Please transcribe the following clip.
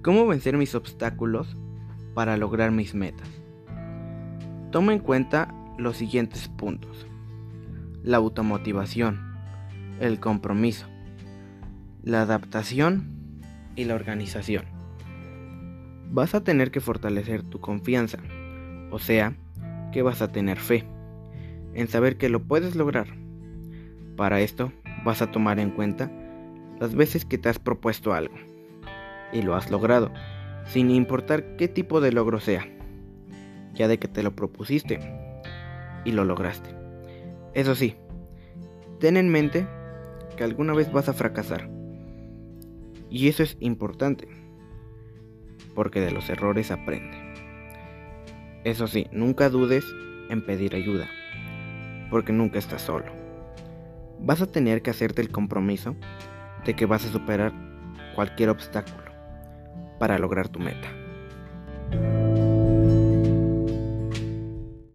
¿Cómo vencer mis obstáculos para lograr mis metas? Toma en cuenta los siguientes puntos. La automotivación, el compromiso, la adaptación y la organización. Vas a tener que fortalecer tu confianza, o sea, que vas a tener fe en saber que lo puedes lograr. Para esto vas a tomar en cuenta las veces que te has propuesto algo y lo has logrado, sin importar qué tipo de logro sea, ya de que te lo propusiste y lo lograste. Eso sí, ten en mente que alguna vez vas a fracasar. Y eso es importante, porque de los errores aprende. Eso sí, nunca dudes en pedir ayuda, porque nunca estás solo. Vas a tener que hacerte el compromiso de que vas a superar cualquier obstáculo para lograr tu meta.